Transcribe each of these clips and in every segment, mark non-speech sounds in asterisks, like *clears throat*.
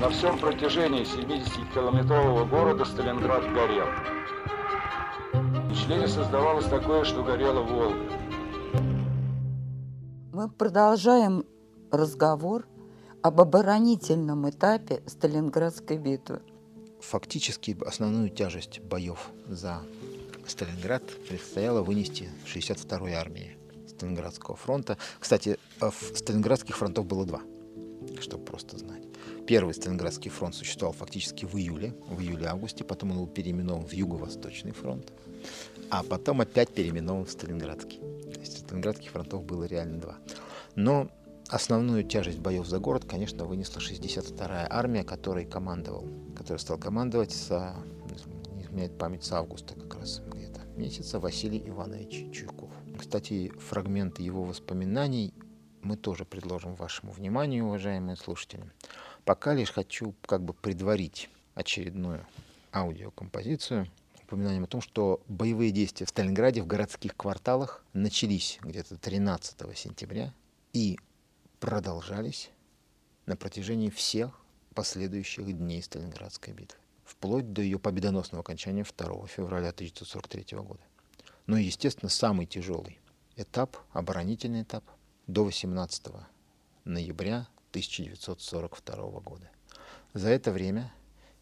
На всем протяжении 70-километрового города Сталинград горел. Впечатление создавалось такое, что горела Волга. Мы продолжаем разговор об оборонительном этапе Сталинградской битвы. Фактически основную тяжесть боев за Сталинград предстояло вынести 62-й армии Сталинградского фронта. Кстати, Сталинградских фронтов было два, чтобы просто знать. Первый Сталинградский фронт существовал фактически в июле, в июле-августе, потом он был переименован в Юго-Восточный фронт, а потом опять переименован в Сталинградский. То есть Сталинградских фронтов было реально два. Но основную тяжесть боев за город, конечно, вынесла 62-я армия, которой командовал, который стал командовать с, не изменяет память, с августа как раз где-то месяца Василий Иванович Чуйков. Кстати, фрагменты его воспоминаний мы тоже предложим вашему вниманию, уважаемые слушатели. Пока лишь хочу как бы предварить очередную аудиокомпозицию упоминанием о том, что боевые действия в Сталинграде в городских кварталах начались где-то 13 сентября и продолжались на протяжении всех последующих дней Сталинградской битвы, вплоть до ее победоносного окончания 2 февраля 1943 года. Но, естественно, самый тяжелый этап, оборонительный этап, до 18 ноября 1942 года. За это время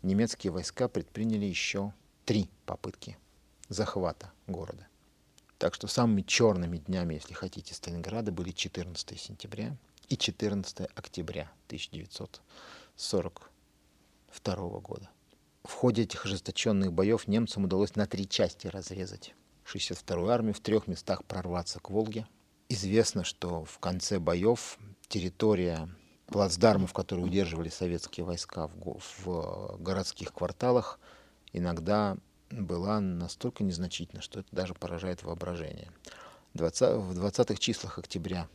немецкие войска предприняли еще три попытки захвата города. Так что самыми черными днями, если хотите, Сталинграда были 14 сентября и 14 октября 1942 года. В ходе этих ожесточенных боев немцам удалось на три части разрезать 62-ю армию, в трех местах прорваться к Волге. Известно, что в конце боев территория плацдармов, которые удерживали советские войска в, в городских кварталах, иногда была настолько незначительна, что это даже поражает воображение. 20, в 20-х числах октября,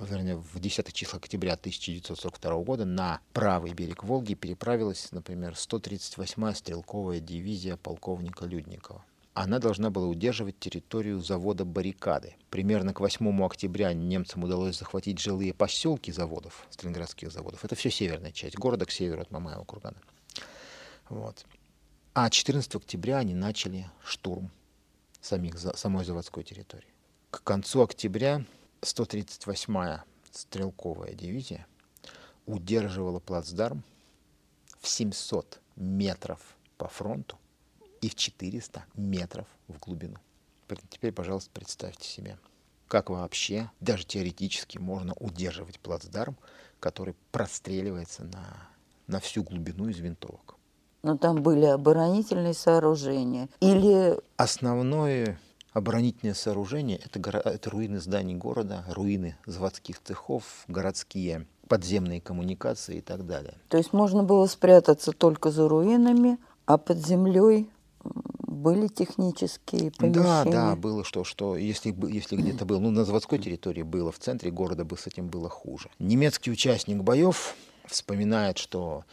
вернее, в 10-х числах октября 1942 года на правый берег Волги переправилась, например, 138-я стрелковая дивизия полковника Людникова она должна была удерживать территорию завода «Баррикады». Примерно к 8 октября немцам удалось захватить жилые поселки заводов, сталинградских заводов. Это все северная часть города, к северу от Мамаева кургана. Вот. А 14 октября они начали штурм самих, самой заводской территории. К концу октября 138-я стрелковая дивизия удерживала плацдарм в 700 метров по фронту и в 400 метров в глубину. Теперь, пожалуйста, представьте себе, как вообще, даже теоретически, можно удерживать плацдарм, который простреливается на, на всю глубину из винтовок. Но там были оборонительные сооружения или... Основное оборонительное сооружение это, это руины зданий города, руины заводских цехов, городские подземные коммуникации и так далее. То есть можно было спрятаться только за руинами, а под землей были технические помещения? Да, да, было что, что если, если где-то был, ну, на заводской территории было, в центре города бы с этим было хуже. Немецкий участник боев вспоминает, что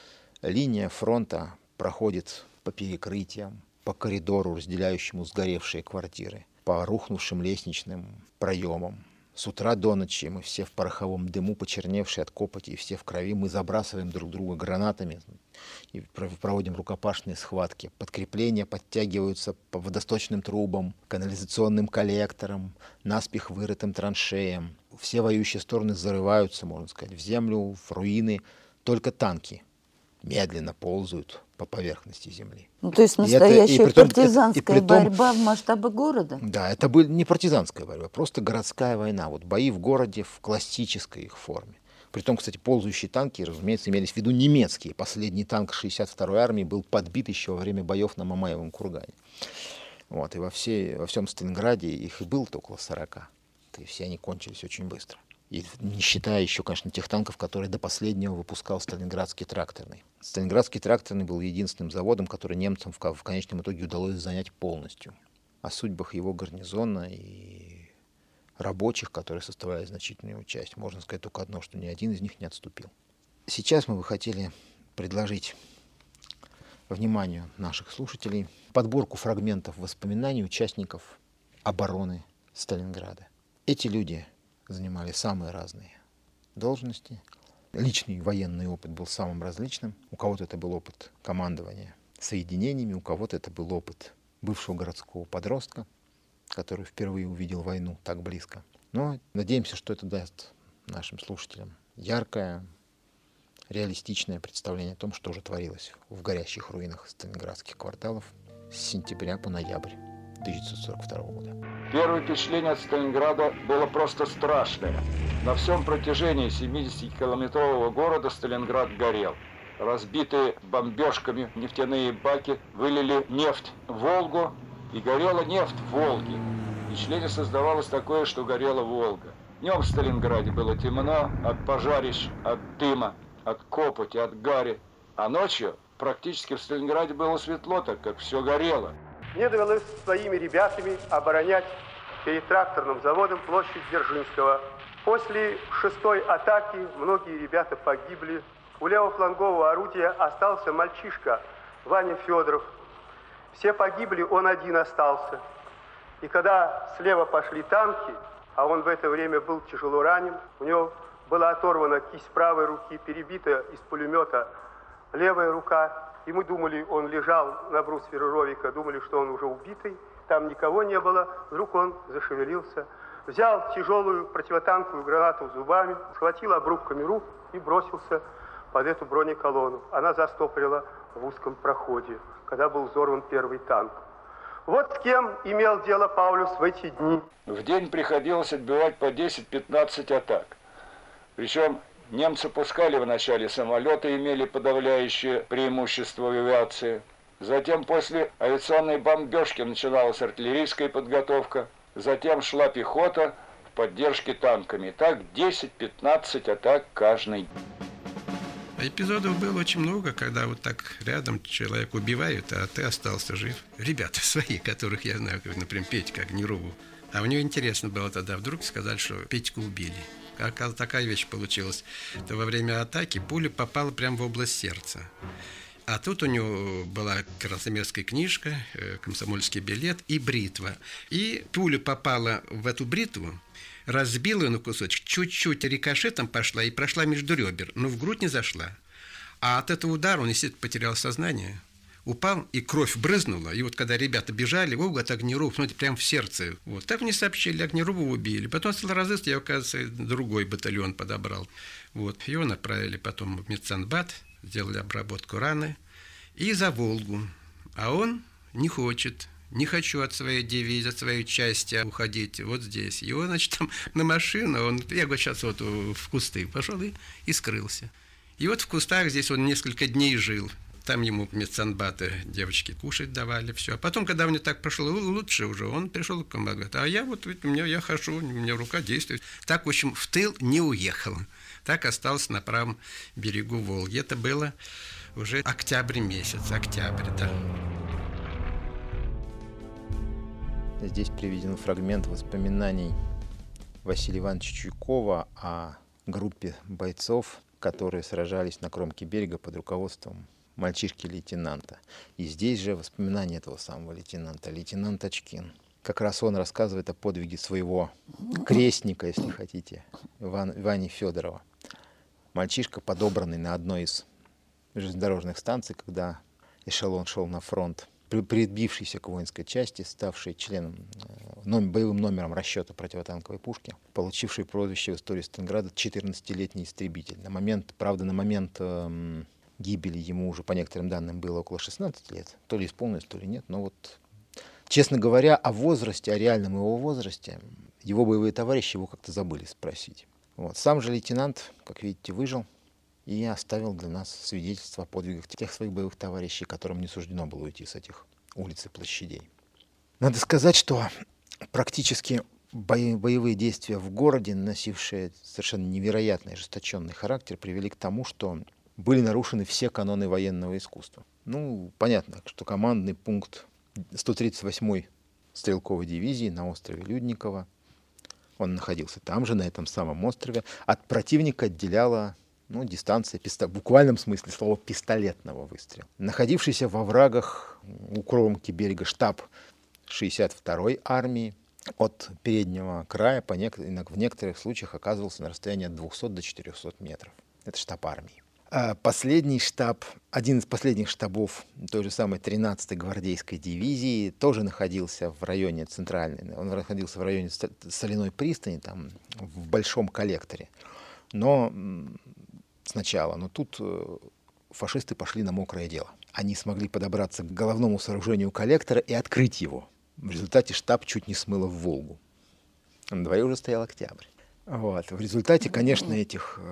линия фронта проходит по перекрытиям, по коридору, разделяющему сгоревшие квартиры, по рухнувшим лестничным проемам, с утра до ночи мы все в пороховом дыму, почерневшие от копоти, и все в крови. Мы забрасываем друг друга гранатами и проводим рукопашные схватки. Подкрепления подтягиваются по водосточным трубам, канализационным коллекторам, наспех вырытым траншеям. Все воюющие стороны зарываются, можно сказать, в землю, в руины. Только танки медленно ползают по поверхности земли. Ну, то есть настоящая это, и притом, партизанская это, и притом, борьба в масштабах города? Да, это была не партизанская борьба, просто городская война. Вот бои в городе в классической их форме. Притом, кстати, ползающие танки, разумеется, имелись в виду немецкие. Последний танк 62-й армии был подбит еще во время боев на Мамаевом кургане. Вот, и во, всей, во всем Сталинграде их и было около 40. И все они кончились очень быстро. И не считая еще, конечно, тех танков, которые до последнего выпускал Сталинградский тракторный. Сталинградский тракторный был единственным заводом, который немцам в, в конечном итоге удалось занять полностью. О судьбах его гарнизона и рабочих, которые составляли значительную часть, можно сказать только одно, что ни один из них не отступил. Сейчас мы бы хотели предложить вниманию наших слушателей подборку фрагментов воспоминаний участников обороны Сталинграда. Эти люди занимали самые разные должности, Личный военный опыт был самым различным. У кого-то это был опыт командования соединениями, у кого-то это был опыт бывшего городского подростка, который впервые увидел войну так близко. Но надеемся, что это даст нашим слушателям яркое, реалистичное представление о том, что же творилось в горящих руинах сталинградских кварталов с сентября по ноябрь 1942 года. Первое впечатление от Сталинграда было просто страшное. На всем протяжении 70-километрового города Сталинград горел. Разбитые бомбежками нефтяные баки вылили нефть в Волгу, и горела нефть в Волге. Впечатление создавалось такое, что горела Волга. Днем в Сталинграде было темно от пожарищ, от дыма, от копоти, от гари. А ночью практически в Сталинграде было светло, так как все горело. Мне довелось своими ребятами оборонять перед тракторным заводом площадь Дзержинского. После шестой атаки многие ребята погибли. У левофлангового орудия остался мальчишка Ваня Федоров. Все погибли, он один остался. И когда слева пошли танки, а он в это время был тяжело ранен, у него была оторвана кисть правой руки, перебита из пулемета левая рука, и мы думали, он лежал на брусвере Ровика, думали, что он уже убитый. Там никого не было. Вдруг он зашевелился, взял тяжелую противотанковую гранату зубами, схватил обрубками рук и бросился под эту бронеколонну. Она застопорила в узком проходе, когда был взорван первый танк. Вот с кем имел дело Паулюс в эти дни. В день приходилось отбивать по 10-15 атак. Причем Немцы пускали вначале самолеты, имели подавляющее преимущество в авиации. Затем после авиационной бомбежки начиналась артиллерийская подготовка. Затем шла пехота в поддержке танками. Так 10-15 атак каждый. Эпизодов было очень много, когда вот так рядом человек убивают, а ты остался жив. Ребята *laughs* свои, которых я знаю, например, Петька Огнерову. А у него интересно было тогда, вдруг сказали, что Петьку убили как такая вещь получилась, то во время атаки пуля попала прямо в область сердца. А тут у него была красомерская книжка, э, комсомольский билет и бритва. И пуля попала в эту бритву, разбила ее на кусочек, чуть-чуть рикошетом пошла и прошла между ребер, но в грудь не зашла. А от этого удара он, естественно, потерял сознание – упал, и кровь брызнула. И вот когда ребята бежали, о, от Огнеруб, смотрите, прямо в сердце. Вот. Так мне сообщили, Огнеруба убили. Потом стал разыскивать, я, оказывается, другой батальон подобрал. Вот. Его направили потом в медсанбат, сделали обработку раны и за Волгу. А он не хочет, не хочу от своей дивизии, от своей части уходить вот здесь. Его, значит, там на машину, он, я говорю, сейчас вот в кусты пошел и, и скрылся. И вот в кустах здесь он несколько дней жил. Там ему медсанбаты девочки кушать давали, все. А потом, когда мне так прошло лучше уже, он пришел к команду, говорит, а я вот, у меня, я хожу, у меня рука действует. Так, в общем, в тыл не уехал. Так остался на правом берегу Волги. Это было уже октябрь месяц, октябрь, да. Здесь приведен фрагмент воспоминаний Василия Ивановича Чуйкова о группе бойцов, которые сражались на кромке берега под руководством мальчишки-лейтенанта. И здесь же воспоминания этого самого лейтенанта, лейтенант Очкин. Как раз он рассказывает о подвиге своего крестника, если хотите, Иван, Ивани Федорова. Мальчишка, подобранный на одной из железнодорожных станций, когда эшелон шел на фронт, прибившийся к воинской части, ставший членом, э, номер, боевым номером расчета противотанковой пушки, получивший прозвище в истории Сталинграда 14-летний истребитель. На момент, правда, на момент эм, гибели ему уже, по некоторым данным, было около 16 лет. То ли исполнилось, то ли нет. Но вот, честно говоря, о возрасте, о реальном его возрасте, его боевые товарищи его как-то забыли спросить. Вот. Сам же лейтенант, как видите, выжил и оставил для нас свидетельство о подвигах тех своих боевых товарищей, которым не суждено было уйти с этих улиц и площадей. Надо сказать, что практически боевые действия в городе, носившие совершенно невероятный ожесточенный характер, привели к тому, что были нарушены все каноны военного искусства. Ну, понятно, что командный пункт 138-й стрелковой дивизии на острове Людникова, он находился там же, на этом самом острове, от противника отделяла ну, дистанция, писто... в буквальном смысле слова пистолетного выстрела. Находившийся во врагах у кромки берега штаб 62-й армии от переднего края по нек... в некоторых случаях оказывался на расстоянии от 200 до 400 метров. Это штаб армии. А последний штаб, один из последних штабов той же самой 13-й гвардейской дивизии тоже находился в районе центральной, он находился в районе соляной пристани, там, в большом коллекторе. Но сначала, но тут э, фашисты пошли на мокрое дело. Они смогли подобраться к головному сооружению коллектора и открыть его. В результате штаб чуть не смыло в Волгу. На дворе уже стоял октябрь. Вот. В результате, конечно, этих э,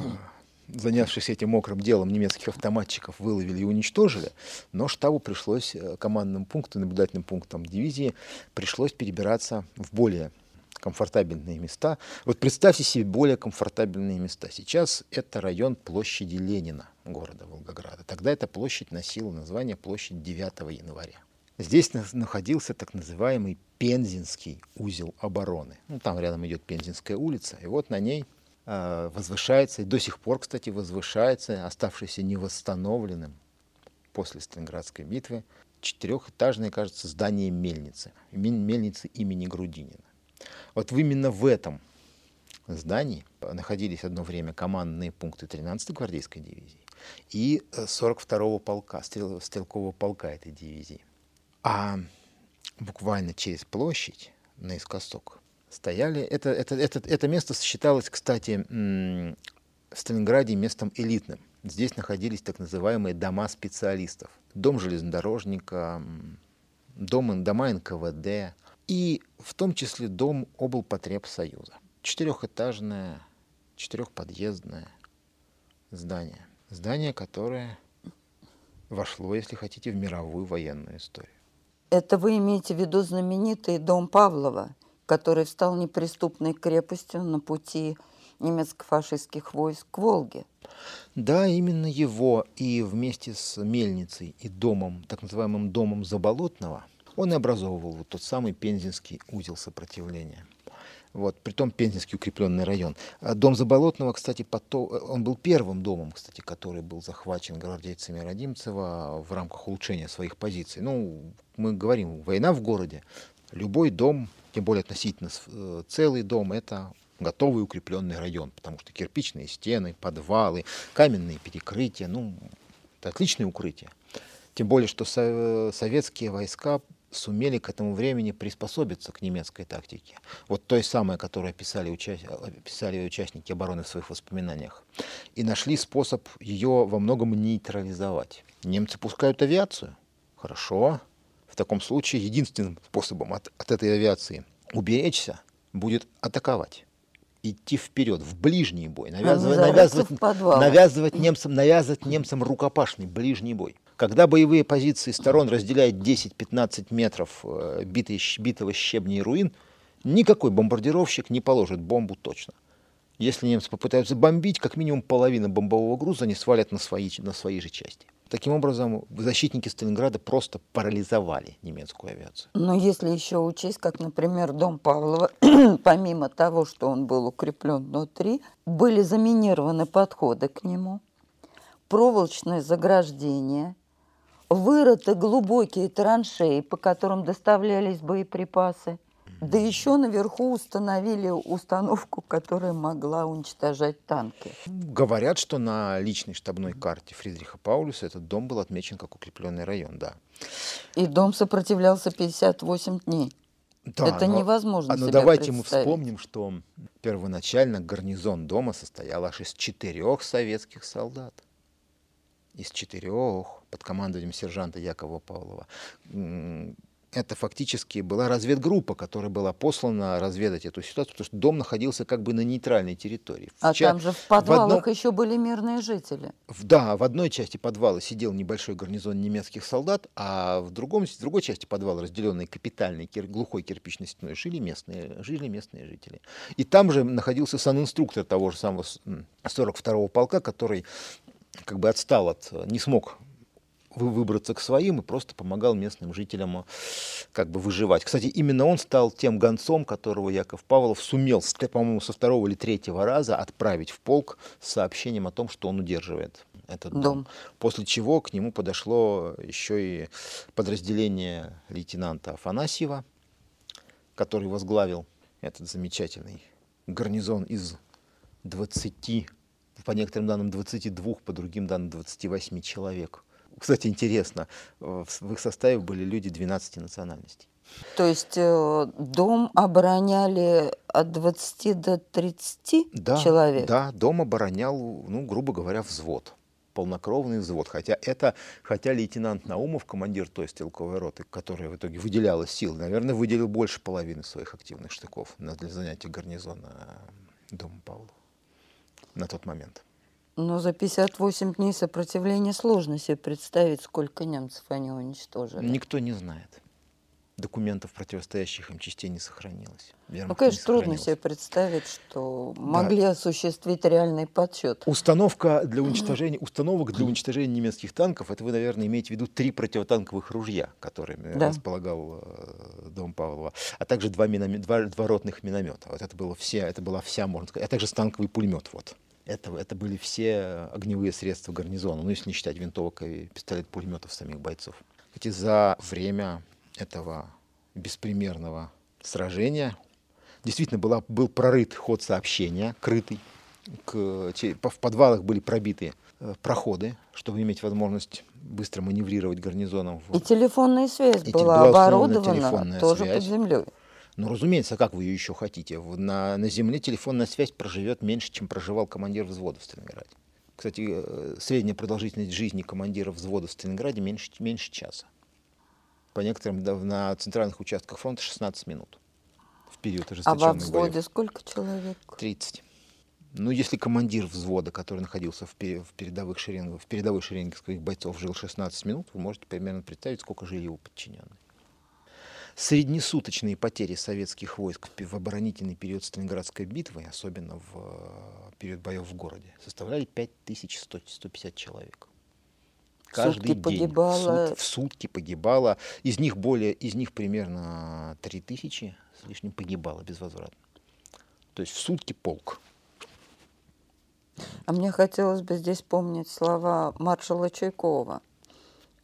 занявшихся этим мокрым делом немецких автоматчиков выловили и уничтожили, но штабу пришлось, э, командным пунктам, наблюдательным пунктам дивизии, пришлось перебираться в более комфортабельные места. Вот представьте себе более комфортабельные места. Сейчас это район площади Ленина города Волгограда. Тогда эта площадь носила название площадь 9 января. Здесь находился так называемый Пензенский узел обороны. Ну, там рядом идет Пензенская улица, и вот на ней возвышается, и до сих пор, кстати, возвышается, оставшийся невосстановленным после Сталинградской битвы, четырехэтажное, кажется, здание мельницы, мельницы имени Грудинина. Вот именно в этом здании находились одно время командные пункты 13-й гвардейской дивизии и 42-го полка, стрел, стрелкового полка этой дивизии. А буквально через площадь наискосок стояли. Это, это, это, это место считалось, кстати, в Сталинграде местом элитным. Здесь находились так называемые дома специалистов. Дом железнодорожника, дом, дома НКВД и в том числе дом облпотребсоюза. Четырехэтажное, четырехподъездное здание. Здание, которое вошло, если хотите, в мировую военную историю. Это вы имеете в виду знаменитый дом Павлова, который стал неприступной крепостью на пути немецко-фашистских войск к Волге. Да, именно его и вместе с мельницей и домом, так называемым домом Заболотного, он и образовывал вот тот самый Пензенский узел сопротивления. Вот, притом Пензенский укрепленный район. А дом Заболотного, кстати, потом, он был первым домом, кстати, который был захвачен гвардейцами Родимцева в рамках улучшения своих позиций. Ну, мы говорим, война в городе, любой дом, тем более относительно э, целый дом, это готовый укрепленный район, потому что кирпичные стены, подвалы, каменные перекрытия, ну, это отличное укрытие. Тем более, что советские войска сумели к этому времени приспособиться к немецкой тактике. Вот той самой, которую описали, уча... описали участники обороны в своих воспоминаниях. И нашли способ ее во многом нейтрализовать. Немцы пускают авиацию. Хорошо. В таком случае единственным способом от, от этой авиации уберечься будет атаковать идти вперед, в ближний бой, навязывать, навязывать, навязывать, немцам, навязывать немцам рукопашный ближний бой. Когда боевые позиции сторон разделяют 10-15 метров э, битой, битого щебня и руин, никакой бомбардировщик не положит бомбу точно. Если немцы попытаются бомбить, как минимум половину бомбового груза они свалят на свои, на свои же части. Таким образом, защитники Сталинграда просто парализовали немецкую авиацию. Но если еще учесть, как, например, дом Павлова, *clears throat* помимо того, что он был укреплен внутри, были заминированы подходы к нему, проволочное заграждение – вырыты глубокие траншеи, по которым доставлялись боеприпасы. Да еще наверху установили установку, которая могла уничтожать танки. Говорят, что на личной штабной карте Фридриха Паулюса этот дом был отмечен как укрепленный район, да. И дом сопротивлялся 58 дней. Да, Это но, невозможно. А, но давайте мы вспомним, что первоначально гарнизон дома состоял аж из четырех советских солдат из четырех под командованием сержанта Якова Павлова. Это фактически была разведгруппа, которая была послана разведать эту ситуацию, потому что дом находился как бы на нейтральной территории. А ча... там же в подвалах в одном... еще были мирные жители. В, да, в одной части подвала сидел небольшой гарнизон немецких солдат, а в, другом, в другой части подвала, разделенной капитальной кир... глухой кирпичной стеной, жили местные, жили местные жители. И там же находился сан-инструктор того же самого 42-го полка, который как бы отстал от, не смог выбраться к своим и просто помогал местным жителям как бы выживать. Кстати, именно он стал тем гонцом, которого Яков Павлов сумел, по-моему, со второго или третьего раза отправить в полк с сообщением о том, что он удерживает этот дом. дом. После чего к нему подошло еще и подразделение лейтенанта Афанасьева, который возглавил этот замечательный гарнизон из 20 по некоторым данным 22, по другим данным 28 человек. Кстати, интересно, в их составе были люди 12 национальностей. То есть э, дом обороняли от 20 до 30 да, человек? Да, дом оборонял, ну, грубо говоря, взвод полнокровный взвод. Хотя это, хотя лейтенант Наумов, командир той стрелковой роты, которая в итоге выделяла сил, наверное, выделил больше половины своих активных штыков для занятия гарнизона дома Павлова на тот момент. Но за 58 дней сопротивления сложно себе представить, сколько немцев они уничтожили. Никто не знает документов, противостоящих им частей, не сохранилось. Вермахт ну, конечно, трудно себе представить, что могли да. осуществить реальный подсчет. Установка для уничтожения, установок для уничтожения немецких танков, это вы, наверное, имеете в виду три противотанковых ружья, которыми да. располагал э, дом Павлова, а также два, миномет, два, два ротных миномета. Вот это, было все, это была вся, можно сказать, а также станковый пулемет. Вот. Это, это были все огневые средства гарнизона, ну, если не считать винтовок и пистолет-пулеметов самих бойцов. Эти за время этого беспримерного сражения действительно была, был прорыт ход сообщения, крытый. К, в подвалах были пробиты э, проходы, чтобы иметь возможность быстро маневрировать гарнизоном. И телефонная связь и была, была оборудована тоже связь. под землей. Ну, разумеется, как вы ее еще хотите? На, на земле телефонная связь проживет меньше, чем проживал командир взвода в Сталинграде. Кстати, э, средняя продолжительность жизни командира взвода в Сталинграде меньше, меньше часа по некоторым на центральных участках фронта 16 минут в период ожесточенных А во взводе боев. сколько человек? 30. Ну, если командир взвода, который находился в, в передовых шеренгах, в передовой шеренге своих бойцов жил 16 минут, вы можете примерно представить, сколько жили его подчиненные. Среднесуточные потери советских войск в оборонительный период Сталинградской битвы, особенно в э, период боев в городе, составляли 5150 человек каждый сутки день. Погибало... В, сут, в сутки погибало. Из них более, из них примерно 3000 с лишним погибало безвозвратно. То есть в сутки полк. А мне хотелось бы здесь помнить слова маршала Чайкова.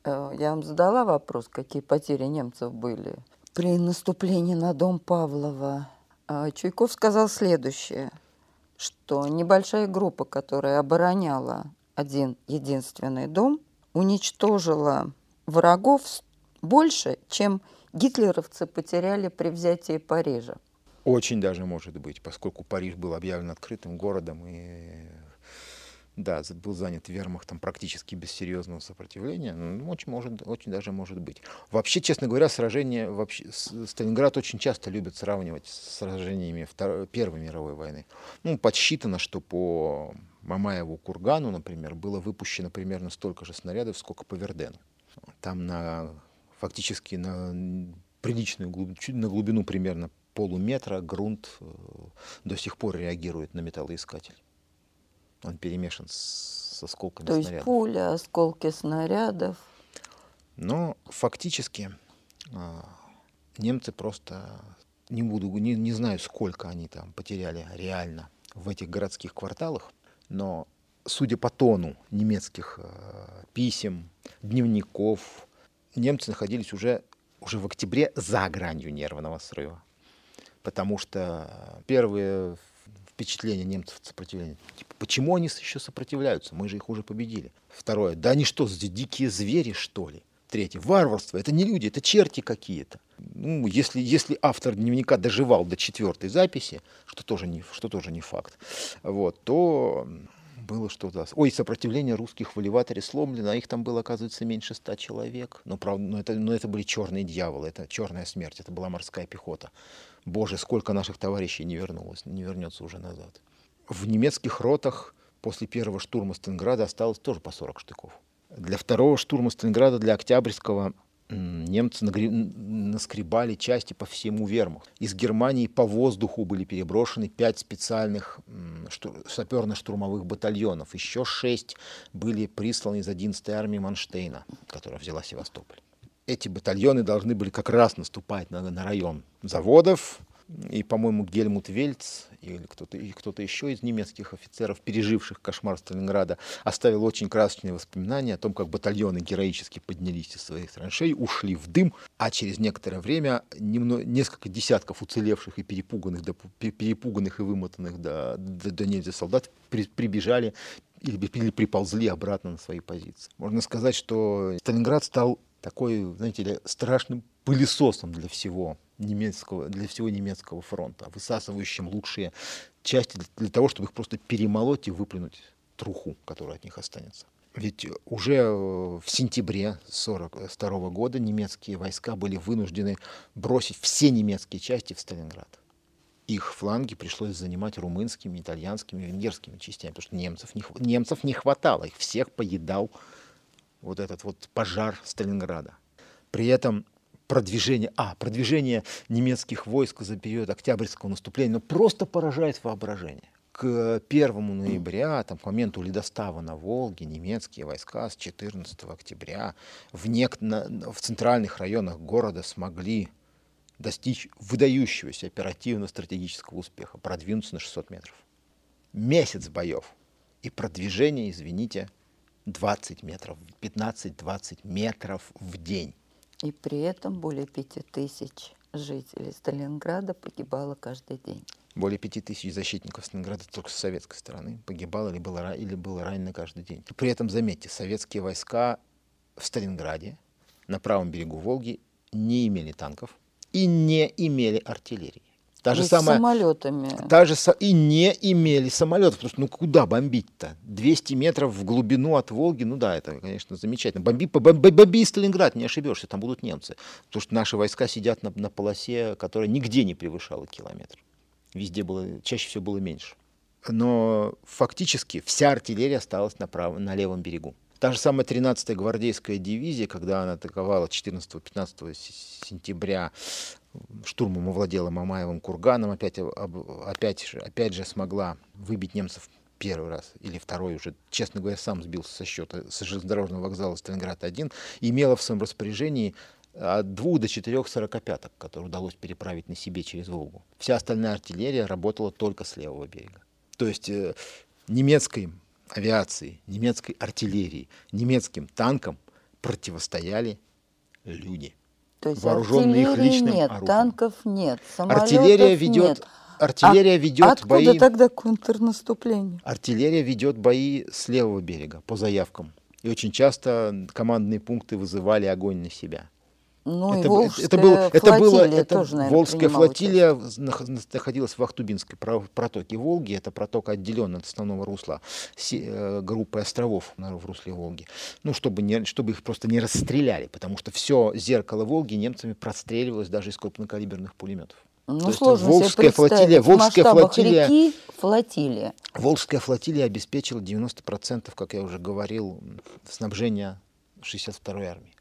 Э, я вам задала вопрос, какие потери немцев были. При наступлении на дом Павлова э, Чайков сказал следующее, что небольшая группа, которая обороняла один единственный дом, уничтожила врагов больше, чем гитлеровцы потеряли при взятии Парижа. Очень даже может быть, поскольку Париж был объявлен открытым городом и да, был занят вермахтом практически без серьезного сопротивления, ну, очень, может, очень даже может быть. Вообще, честно говоря, сражения, вообще, Сталинград очень часто любят сравнивать с сражениями Второй, Первой мировой войны. Ну, подсчитано, что по Мамаеву кургану, например, было выпущено примерно столько же снарядов, сколько по Вердену. Там на, фактически на приличную глубину, на глубину примерно полуметра грунт э, до сих пор реагирует на металлоискатель. Он перемешан с, осколками То снарядов. То есть пуля, осколки снарядов. Но фактически а, немцы просто не буду, не, не знаю, сколько они там потеряли реально в этих городских кварталах, но судя по тону немецких э, писем, дневников, немцы находились уже, уже в октябре за гранью нервного срыва. Потому что первые впечатления немцев от сопротивления. Типа, почему они еще сопротивляются? Мы же их уже победили. Второе. Да они что, дикие звери, что ли? Третье. Варварство. Это не люди, это черти какие-то. Ну, если, если автор дневника доживал до четвертой записи, что тоже не, что тоже не факт, вот, то было что-то. Ой, сопротивление русских в элеваторе сломлено, а их там было, оказывается, меньше ста человек. Но, правда, но, это, но это были черные дьяволы, это черная смерть, это была морская пехота. Боже, сколько наших товарищей не вернулось, не вернется уже назад. В немецких ротах после первого штурма Сталинграда осталось тоже по 40 штыков. Для второго штурма Сталинграда, для Октябрьского, немцы наскребали части по всему вермахту. Из Германии по воздуху были переброшены пять специальных саперно-штурмовых батальонов. Еще шесть были присланы из 11-й армии Манштейна, которая взяла Севастополь. Эти батальоны должны были как раз наступать на, на район заводов, и, по-моему, Гельмут Вельц или кто-то кто еще из немецких офицеров, переживших кошмар Сталинграда, оставил очень красочные воспоминания о том, как батальоны героически поднялись из своих траншей, ушли в дым, а через некоторое время немного, несколько десятков уцелевших и перепуганных, до, перепуганных и вымотанных до, до, до нельзя солдат при, прибежали или, или приползли обратно на свои позиции. Можно сказать, что Сталинград стал такой, знаете ли, страшным пылесосом для всего немецкого, для всего немецкого фронта, высасывающим лучшие части для того, чтобы их просто перемолоть и выплюнуть труху, которая от них останется. Ведь уже в сентябре 1942 года немецкие войска были вынуждены бросить все немецкие части в Сталинград. Их фланги пришлось занимать румынскими, итальянскими, венгерскими частями, потому что немцев не, немцев не хватало, их всех поедал вот этот вот пожар Сталинграда. При этом продвижение, а, продвижение немецких войск за период Октябрьского наступления, ну, просто поражает воображение. К 1 ноября, там, к моменту ледостава на Волге, немецкие войска с 14 октября в, нек- на, в центральных районах города смогли достичь выдающегося оперативно-стратегического успеха, продвинуться на 600 метров. Месяц боев. И продвижение, извините, 20 метров, 15-20 метров в день. И при этом более пяти тысяч жителей Сталинграда погибало каждый день. Более пяти тысяч защитников Сталинграда только с советской стороны погибало или было, или было ранено каждый день. При этом, заметьте, советские войска в Сталинграде на правом берегу Волги не имели танков и не имели артиллерии. Та же самая, самолетами. Та же, и не имели самолетов, потому что ну куда бомбить-то? 200 метров в глубину от Волги, ну да, это, конечно, замечательно. Бомби, бомби, бомби Сталинград, не ошибешься, там будут немцы. Потому что наши войска сидят на, на полосе, которая нигде не превышала километр. Везде было, чаще всего было меньше. Но фактически вся артиллерия осталась на, правом, на левом берегу. Та же самая 13-я гвардейская дивизия, когда она атаковала 14-15 сентября штурмом овладела Мамаевым курганом, опять, опять, опять же смогла выбить немцев первый раз или второй уже, честно говоря, сам сбился со счета с железнодорожного вокзала Сталинград-1, имела в своем распоряжении от двух до четырех сорокопяток, которые удалось переправить на себе через Волгу. Вся остальная артиллерия работала только с левого берега. То есть э, немецкой авиации, немецкой артиллерии, немецким танкам противостояли люди. То есть вооруженные их личным нет, оружием. танков нет, самолетов артиллерия ведет, нет. Артиллерия а ведет откуда бои. тогда контрнаступление? Артиллерия ведет бои с левого берега по заявкам. И очень часто командные пункты вызывали огонь на себя. Ну, это, и Волжская это, было, это было, это тоже, наверное, Волжская флотилия участие. находилась в Ахтубинской протоке Волги. Это протока отделена от основного русла э, группы островов в русле Волги. Ну, чтобы, не, чтобы их просто не расстреляли, потому что все зеркало Волги немцами простреливалось даже из крупнокалиберных пулеметов. Ну, То сложно Волжская флотилия, Волжская флотилия, реки, флотилия. Волжская флотилия обеспечила 90%, как я уже говорил, снабжения 62-й армии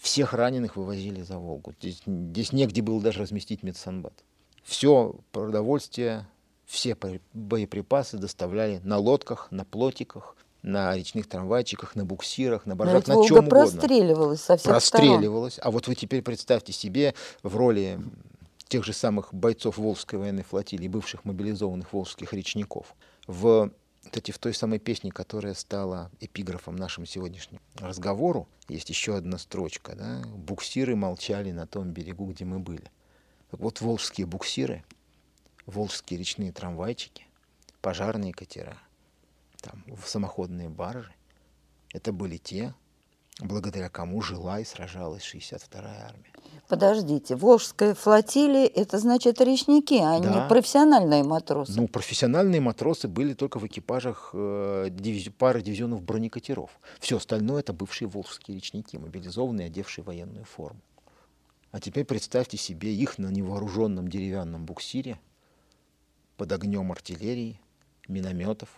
всех раненых вывозили за Волгу. Здесь, здесь негде было даже разместить медсанбат. Все продовольствие, все боеприпасы доставляли на лодках, на плотиках, на речных трамвайчиках, на буксирах, на баржах, на чем угодно. простреливалась со всех Простреливалась. Сторон. А вот вы теперь представьте себе в роли тех же самых бойцов Волжской военной флотилии, бывших мобилизованных волжских речников, в кстати, в той самой песне, которая стала эпиграфом нашему сегодняшнему разговору, есть еще одна строчка. Да? «Буксиры молчали на том берегу, где мы были». Так вот, волжские буксиры, волжские речные трамвайчики, пожарные катера, там, самоходные баржи, это были те, благодаря кому жила и сражалась 62-я армия. Подождите, Волжская флотилия, это значит речники, а да. не профессиональные матросы? Ну, профессиональные матросы были только в экипажах э, дивизи- пары дивизионов бронекатеров. Все остальное это бывшие волжские речники, мобилизованные, одевшие военную форму. А теперь представьте себе их на невооруженном деревянном буксире под огнем артиллерии, минометов,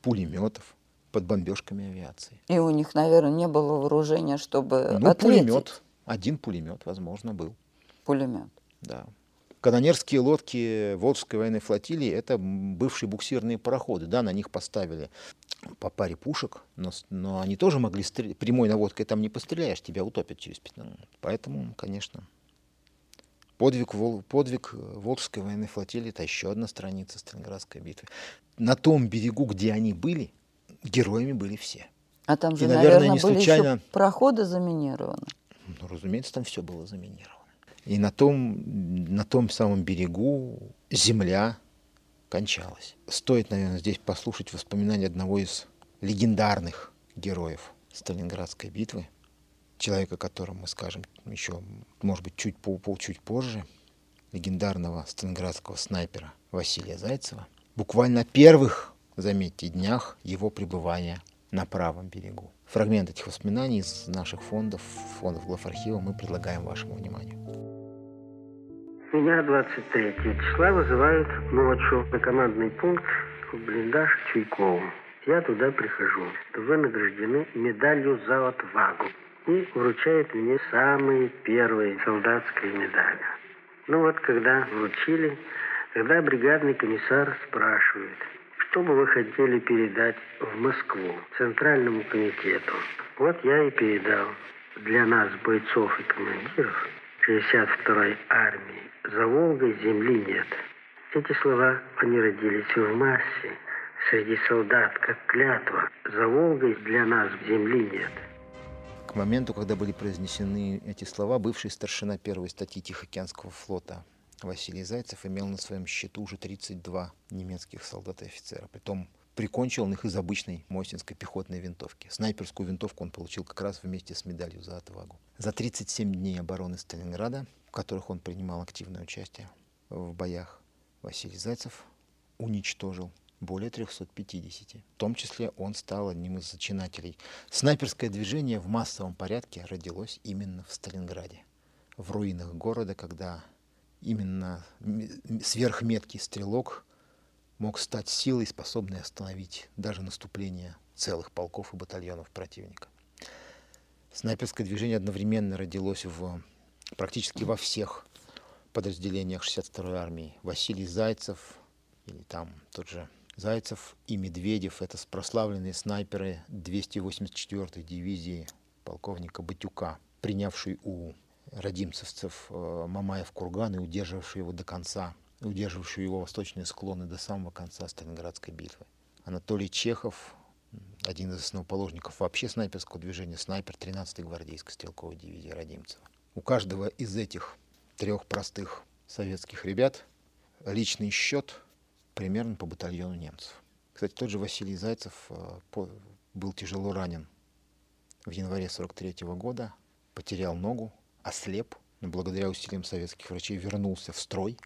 пулеметов, под бомбежками авиации. И у них, наверное, не было вооружения, чтобы ну, ответить. пулемет. Один пулемет, возможно, был. Пулемет. Да. Канонерские лодки Волжской военной флотилии – это бывшие буксирные пароходы. Да, на них поставили по паре пушек, но, но они тоже могли стрелять. Прямой наводкой там не постреляешь, тебя утопят через 15 минут. Поэтому, конечно, Подвиг, подвиг Волжской военной флотилии – это еще одна страница Сталинградской битвы. На том берегу, где они были, героями были все. А там же, И, наверное, наверное не были случайно... еще проходы заминированы. Ну, разумеется, там все было заминировано. И на том, на том самом берегу земля кончалась. Стоит, наверное, здесь послушать воспоминания одного из легендарных героев Сталинградской битвы, человека, о котором мы скажем еще, может быть, чуть, пол, пол чуть позже, легендарного сталинградского снайпера Василия Зайцева. Буквально первых, заметьте, днях его пребывания на правом берегу. Фрагмент этих воспоминаний из наших фондов, фондов Главархива мы предлагаем вашему вниманию. Меня 23 числа вызывают ночью на командный пункт в блиндаж Чуйкову. Я туда прихожу. Вы награждены медалью за отвагу. И вручают мне самые первые солдатские медали. Ну вот, когда вручили, когда бригадный комиссар спрашивает, что бы вы хотели передать в Москву, Центральному комитету? Вот я и передал для нас, бойцов и командиров 62-й армии, за Волгой земли нет. Эти слова, они родились в массе, среди солдат, как клятва. За Волгой для нас земли нет. К моменту, когда были произнесены эти слова, бывший старшина первой статьи Тихоокеанского флота Василий Зайцев имел на своем счету уже 32 немецких солдат и офицера. Притом прикончил он их из обычной мосинской пехотной винтовки. Снайперскую винтовку он получил как раз вместе с медалью за отвагу. За 37 дней обороны Сталинграда, в которых он принимал активное участие в боях, Василий Зайцев уничтожил более 350. В том числе он стал одним из зачинателей. Снайперское движение в массовом порядке родилось именно в Сталинграде. В руинах города, когда именно сверхметкий стрелок мог стать силой, способной остановить даже наступление целых полков и батальонов противника. Снайперское движение одновременно родилось в, практически во всех подразделениях 62-й армии. Василий Зайцев, или там тот же Зайцев и Медведев, это прославленные снайперы 284-й дивизии полковника Батюка, принявший у родимцевцев э, Мамаев курган и удерживавший его до конца, удерживавший его восточные склоны до самого конца Сталинградской битвы. Анатолий Чехов, один из основоположников вообще снайперского движения, снайпер 13-й гвардейской стрелковой дивизии Родимцева. У каждого из этих трех простых советских ребят личный счет примерно по батальону немцев. Кстати, тот же Василий Зайцев э, был тяжело ранен в январе 43 года, потерял ногу, ослеп, но благодаря усилиям советских врачей вернулся в строй,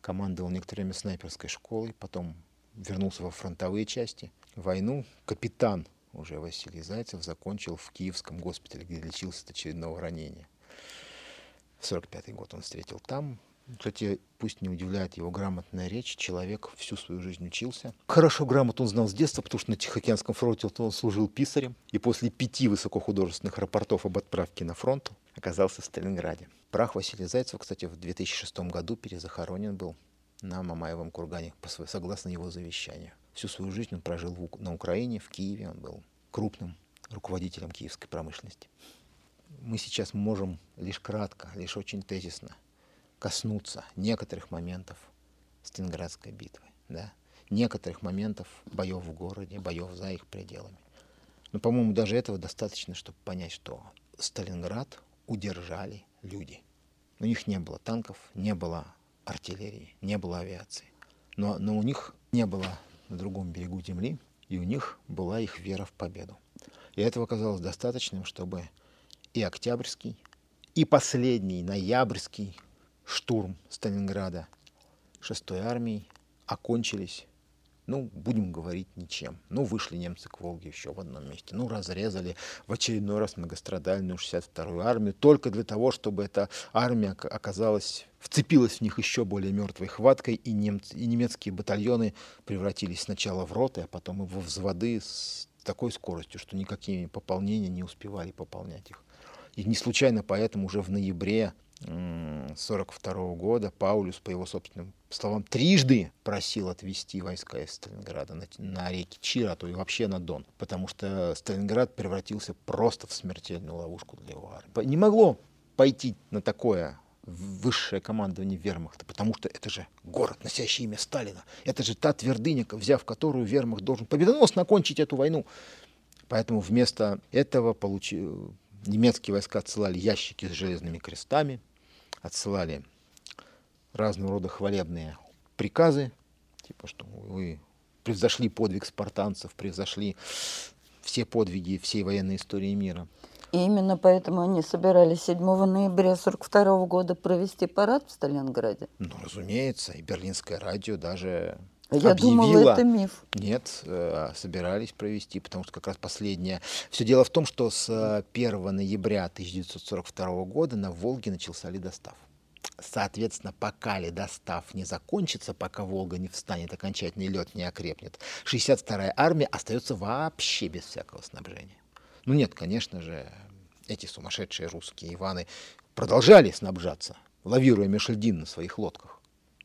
командовал некоторое время снайперской школой, потом вернулся во фронтовые части. Войну капитан уже Василий Зайцев закончил в Киевском госпитале, где лечился от очередного ранения. В 45 год он встретил там. Кстати, пусть не удивляет его грамотная речь, человек всю свою жизнь учился. Хорошо грамоту он знал с детства, потому что на Тихоокеанском фронте он служил писарем. И после пяти высокохудожественных рапортов об отправке на фронт оказался в Сталинграде. Прах Василия Зайцева, кстати, в 2006 году перезахоронен был на Мамаевом кургане, согласно его завещанию. Всю свою жизнь он прожил на Украине, в Киеве. Он был крупным руководителем киевской промышленности. Мы сейчас можем лишь кратко, лишь очень тезисно коснуться некоторых моментов Сталинградской битвы, да? некоторых моментов боев в городе, боев за их пределами. Но, по-моему, даже этого достаточно, чтобы понять, что Сталинград удержали люди. У них не было танков, не было артиллерии, не было авиации. Но, но у них не было на другом берегу земли, и у них была их вера в победу. И этого оказалось достаточным, чтобы и Октябрьский, и последний ноябрьский штурм Сталинграда 6-й армии окончились ну, будем говорить, ничем. Ну, вышли немцы к Волге еще в одном месте. Ну, разрезали в очередной раз многострадальную 62-ю армию только для того, чтобы эта армия оказалась, вцепилась в них еще более мертвой хваткой, и, немцы, и немецкие батальоны превратились сначала в роты, а потом и во взводы с такой скоростью, что никакие пополнения не успевали пополнять их. И не случайно поэтому уже в ноябре 1942 года Паулюс, по его собственным словам, трижды просил отвести войска из Сталинграда на, на реки Чира, а то и вообще на Дон, потому что Сталинград превратился просто в смертельную ловушку для его армии. Не могло пойти на такое высшее командование вермахта, потому что это же город, носящий имя Сталина. Это же та твердыня, взяв которую вермахт должен победоносно окончить эту войну. Поэтому вместо этого получи... немецкие войска отсылали ящики с железными крестами, отсылали разного рода хвалебные приказы, типа что вы превзошли подвиг спартанцев, превзошли все подвиги всей военной истории мира. И именно поэтому они собирались 7 ноября 1942 года провести парад в Сталинграде? Ну, разумеется, и берлинское радио даже я объявила... думала, это миф. Нет, э, собирались провести, потому что как раз последнее... Все дело в том, что с 1 ноября 1942 года на Волге начался ледостав. Соответственно, пока ледостав не закончится, пока Волга не встанет окончательно и лед не окрепнет, 62-я армия остается вообще без всякого снабжения. Ну нет, конечно же, эти сумасшедшие русские Иваны продолжали снабжаться, лавируя меж льдин на своих лодках,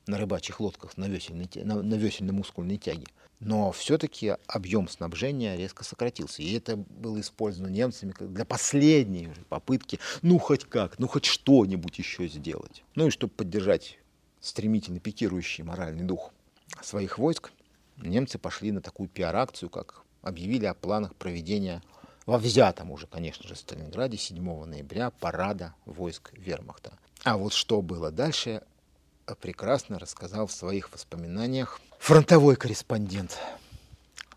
на рыбачьих лодках на, весельной, на, на весельно-мускульной тяге. Но все-таки объем снабжения резко сократился. И это было использовано немцами для последней попытки, ну хоть как, ну хоть что-нибудь еще сделать. Ну и чтобы поддержать стремительно пикирующий моральный дух своих войск, немцы пошли на такую пиар-акцию, как объявили о планах проведения во взятом уже, конечно же, Сталинграде 7 ноября парада войск вермахта. А вот что было дальше, прекрасно рассказал в своих воспоминаниях фронтовой корреспондент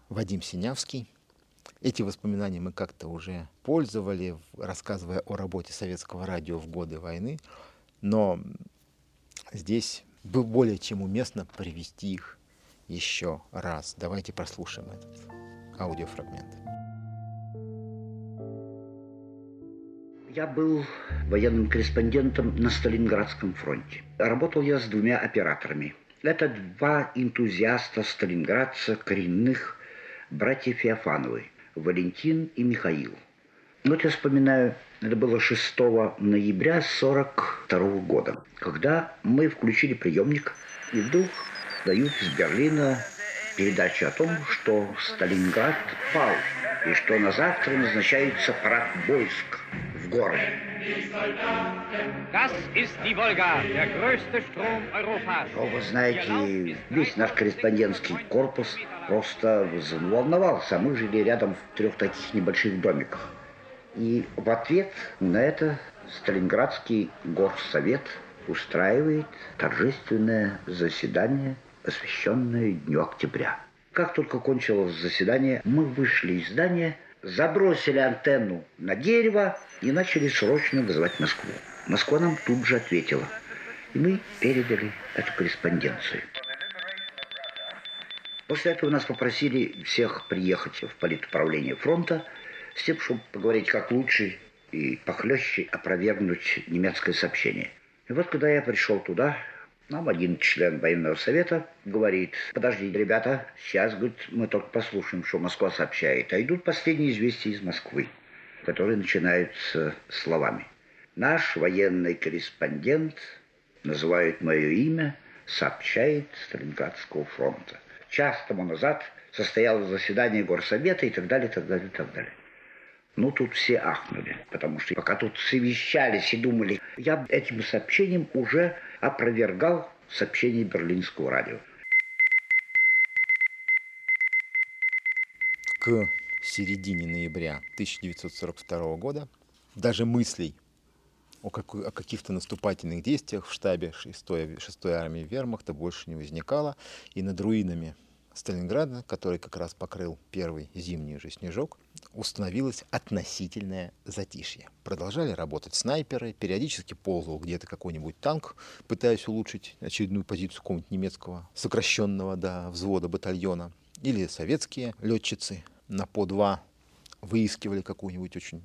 Вадим Синявский. Эти воспоминания мы как-то уже пользовали, рассказывая о работе советского радио в годы войны, но здесь было более чем уместно привести их еще раз. Давайте прослушаем этот аудиофрагмент. Я был военным корреспондентом на Сталинградском фронте. Работал я с двумя операторами. Это два энтузиаста сталинградца коренных братьев Феофановы, Валентин и Михаил. Вот я вспоминаю, это было 6 ноября 42 года, когда мы включили приемник, и вдруг дают из Берлина передачу о том, что Сталинград пал, и что на завтра назначается парад войск Europas. Но вы знаете, весь наш корреспондентский корпус просто волновался. Мы жили рядом в трех таких небольших домиках. И в ответ на это Сталинградский горсовет устраивает торжественное заседание, посвященное Дню Октября. Как только кончилось заседание, мы вышли из здания, забросили антенну на дерево и начали срочно вызывать Москву. Москва нам тут же ответила. И мы передали эту корреспонденцию. После этого нас попросили всех приехать в политуправление фронта с тем, чтобы поговорить как лучше и похлеще опровергнуть немецкое сообщение. И вот когда я пришел туда, нам один член военного совета говорит, подождите, ребята, сейчас, говорит, мы только послушаем, что Москва сообщает. А идут последние известия из Москвы, которые начинаются словами. Наш военный корреспондент, называет мое имя, сообщает Сталинградского фронта. Час тому назад состоялось заседание горсовета и так далее, и так далее, и так далее. Ну, тут все ахнули, потому что пока тут совещались и думали, я этим сообщением уже опровергал сообщение берлинского радио. К середине ноября 1942 года даже мыслей о, какой, о каких-то наступательных действиях в штабе 6-й, 6 армии вермахта больше не возникало, и над руинами Сталинграда, который как раз покрыл первый зимний же снежок, установилось относительное затишье. Продолжали работать снайперы, периодически ползал где-то какой-нибудь танк, пытаясь улучшить очередную позицию какого-нибудь немецкого сокращенного до взвода батальона. Или советские летчицы на по два выискивали какой-нибудь очень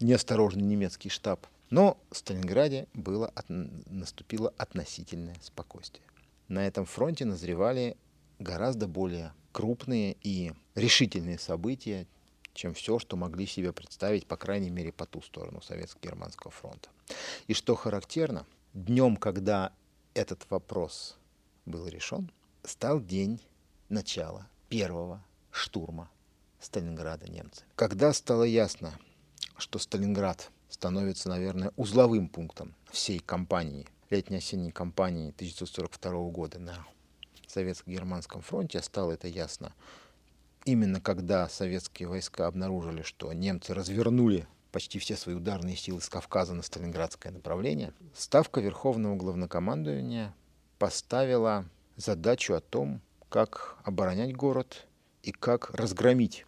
неосторожный немецкий штаб. Но в Сталинграде было, от, наступило относительное спокойствие. На этом фронте назревали гораздо более крупные и решительные события, чем все, что могли себе представить, по крайней мере, по ту сторону Советско-Германского фронта. И что характерно, днем, когда этот вопрос был решен, стал день начала первого штурма Сталинграда немцами. Когда стало ясно, что Сталинград становится, наверное, узловым пунктом всей кампании летней-осенней кампании 1942 года на Советско-Германском фронте, стало это ясно именно когда советские войска обнаружили, что немцы развернули почти все свои ударные силы с Кавказа на Сталинградское направление, Ставка Верховного Главнокомандования поставила задачу о том, как оборонять город и как разгромить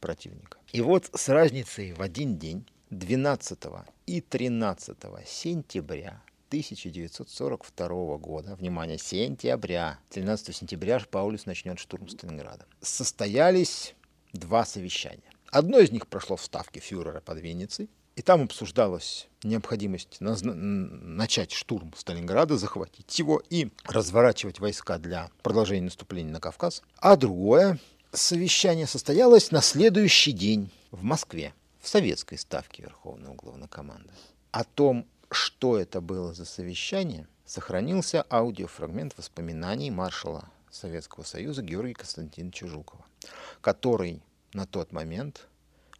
противника. И вот с разницей в один день, 12 и 13 сентября 1942 года, внимание, сентября, 13 сентября Паулюс начнет штурм Сталинграда, состоялись два совещания. Одно из них прошло в ставке фюрера под Винницей, и там обсуждалась необходимость начать штурм Сталинграда, захватить его и разворачивать войска для продолжения наступления на Кавказ. А другое совещание состоялось на следующий день в Москве, в советской ставке Верховного Главнокомандования. О том, что это было за совещание, сохранился аудиофрагмент воспоминаний маршала Советского Союза Георгия Константиновича Жукова, который на тот момент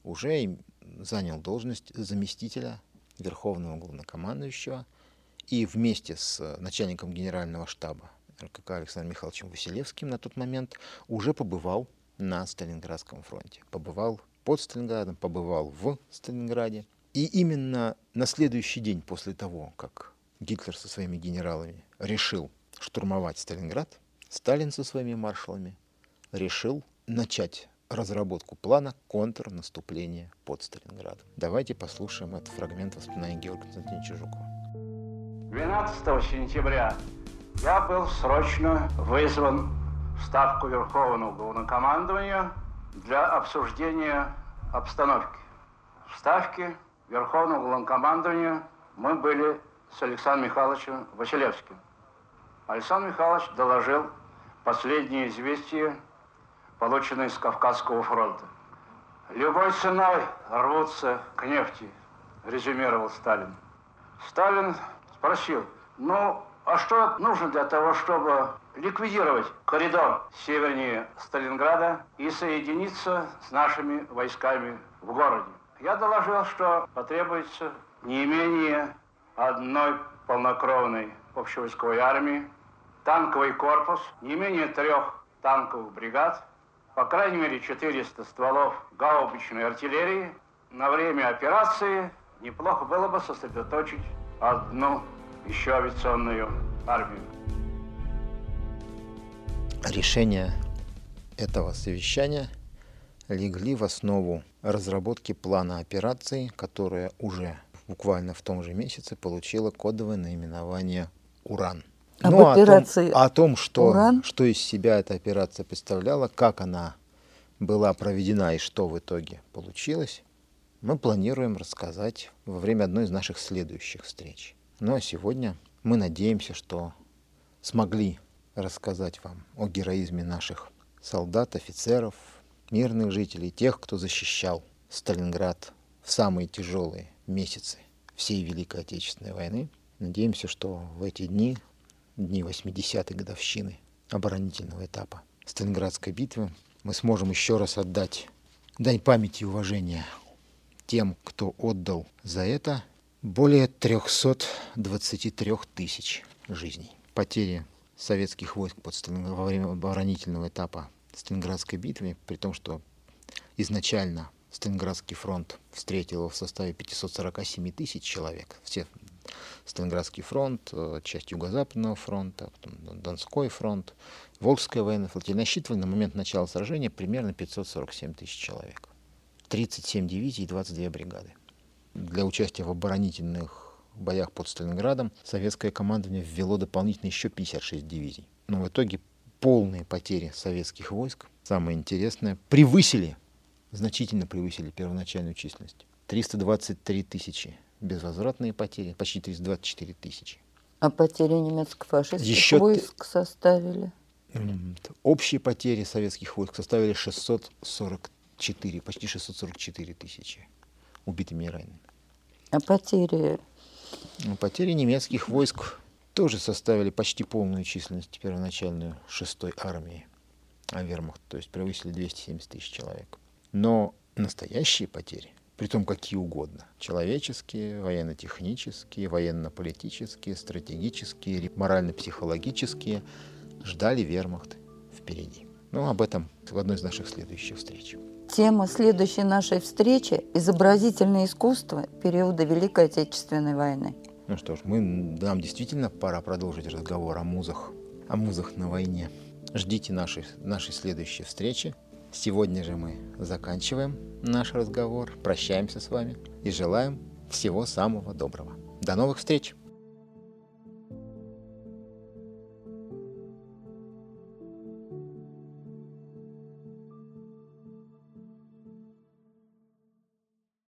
уже занял должность заместителя Верховного Главнокомандующего и вместе с начальником генерального штаба РКК Александром Михайловичем Василевским на тот момент уже побывал на Сталинградском фронте. Побывал под Сталинградом, побывал в Сталинграде и именно на следующий день после того, как Гитлер со своими генералами решил штурмовать Сталинград, Сталин со своими маршалами решил начать разработку плана контрнаступления под Сталинградом. Давайте послушаем этот фрагмент воспоминаний Георгия Константиновича Жукова. 12 сентября я был срочно вызван в Ставку Верховного Главнокомандования для обсуждения обстановки. В Ставке Верховного Главнокомандования мы были с Александром Михайловичем Василевским. Александр Михайлович доложил последние известия, полученные с Кавказского фронта. «Любой ценой рвутся к нефти», резюмировал Сталин. Сталин спросил, ну, а что нужно для того, чтобы ликвидировать коридор севернее Сталинграда и соединиться с нашими войсками в городе? Я доложил, что потребуется не менее одной полнокровной общевойсковой армии, танковый корпус, не менее трех танковых бригад, по крайней мере 400 стволов гаубичной артиллерии. На время операции неплохо было бы сосредоточить одну еще авиационную армию. Решение этого совещания – легли в основу разработки плана операции, которая уже буквально в том же месяце получила кодовое наименование «Уран». Об ну, операции о том, о том что, Уран? что из себя эта операция представляла, как она была проведена и что в итоге получилось, мы планируем рассказать во время одной из наших следующих встреч. Ну а сегодня мы надеемся, что смогли рассказать вам о героизме наших солдат, офицеров, мирных жителей, тех, кто защищал Сталинград в самые тяжелые месяцы всей Великой Отечественной войны. Надеемся, что в эти дни, дни 80-й годовщины оборонительного этапа Сталинградской битвы, мы сможем еще раз отдать дань памяти и уважения тем, кто отдал за это более 323 тысяч жизней. Потери советских войск под Сталинград во время оборонительного этапа Сталинградской битве, при том, что изначально Сталинградский фронт встретил в составе 547 тысяч человек. Все Сталинградский фронт, э, часть Юго-Западного фронта, Донской фронт, Волжская военная флотилия насчитывали на момент начала сражения примерно 547 тысяч человек. 37 дивизий и 22 бригады. Для участия в оборонительных боях под Сталинградом советское командование ввело дополнительно еще 56 дивизий. Но в итоге полные потери советских войск, самое интересное, превысили, значительно превысили первоначальную численность. 323 тысячи безвозвратные потери, почти 324 тысячи. А потери немецко-фашистских Еще войск составили? Общие потери советских войск составили 644, почти 644 тысячи убитыми и ранеными. А потери? Ну, потери немецких войск тоже составили почти полную численность первоначальную шестой армии а вермахт, то есть превысили 270 тысяч человек. Но настоящие потери притом какие угодно. Человеческие, военно-технические, военно-политические, стратегические, морально-психологические, ждали вермахт впереди. Ну, об этом в одной из наших следующих встреч. Тема следующей нашей встречи – изобразительное искусство периода Великой Отечественной войны. Ну что ж, мы, нам действительно пора продолжить разговор о музах, о музах на войне. Ждите нашей, нашей следующей встречи. Сегодня же мы заканчиваем наш разговор, прощаемся с вами и желаем всего самого доброго. До новых встреч!